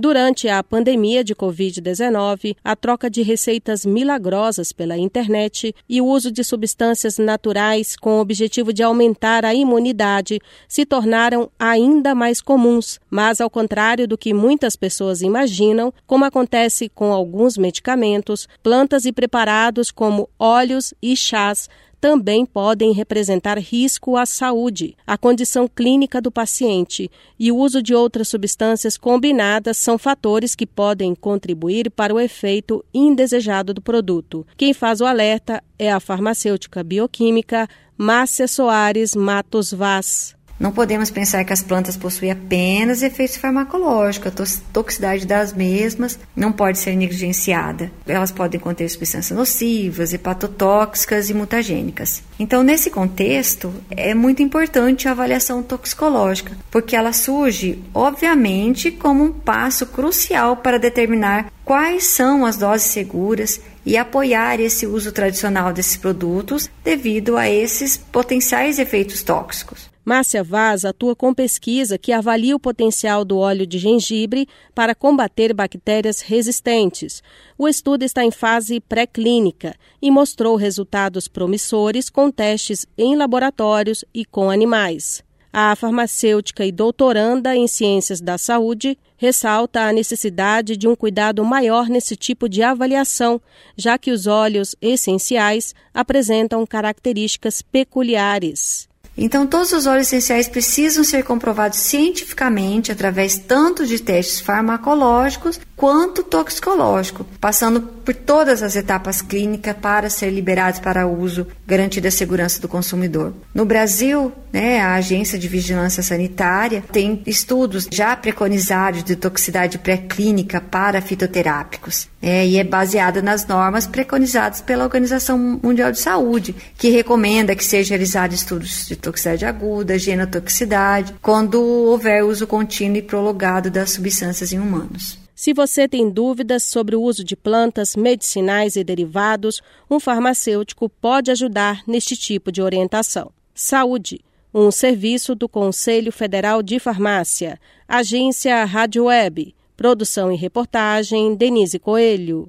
Durante a pandemia de Covid-19, a troca de receitas milagrosas pela internet e o uso de substâncias naturais com o objetivo de aumentar a imunidade se tornaram ainda mais comuns, mas ao contrário do que muitas pessoas imaginam, como acontece com alguns medicamentos, plantas e preparados como óleos e chás também podem representar risco à saúde, à condição clínica do paciente, e o uso de outras substâncias combinadas são fatores que podem contribuir para o efeito indesejado do produto. Quem faz o alerta é a farmacêutica bioquímica Márcia Soares Matos Vaz. Não podemos pensar que as plantas possuem apenas efeitos farmacológicos, a toxicidade das mesmas não pode ser negligenciada. Elas podem conter substâncias nocivas, hepatotóxicas e mutagênicas. Então, nesse contexto, é muito importante a avaliação toxicológica, porque ela surge, obviamente, como um passo crucial para determinar quais são as doses seguras e apoiar esse uso tradicional desses produtos devido a esses potenciais efeitos tóxicos. Márcia Vaz atua com pesquisa que avalia o potencial do óleo de gengibre para combater bactérias resistentes. O estudo está em fase pré-clínica e mostrou resultados promissores com testes em laboratórios e com animais. A farmacêutica e doutoranda em ciências da saúde ressalta a necessidade de um cuidado maior nesse tipo de avaliação, já que os óleos essenciais apresentam características peculiares. Então, todos os óleos essenciais precisam ser comprovados cientificamente através tanto de testes farmacológicos quanto toxicológico, passando por todas as etapas clínicas para ser liberados para uso, garantindo a segurança do consumidor. No Brasil, né, a Agência de Vigilância Sanitária tem estudos já preconizados de toxicidade pré-clínica para fitoterápicos, é, e é baseada nas normas preconizadas pela Organização Mundial de Saúde, que recomenda que sejam realizados estudos de toxicidade aguda, genotoxicidade, quando houver uso contínuo e prolongado das substâncias em humanos. Se você tem dúvidas sobre o uso de plantas medicinais e derivados, um farmacêutico pode ajudar neste tipo de orientação. Saúde, um serviço do Conselho Federal de Farmácia, agência Rádio Web, produção e reportagem Denise Coelho.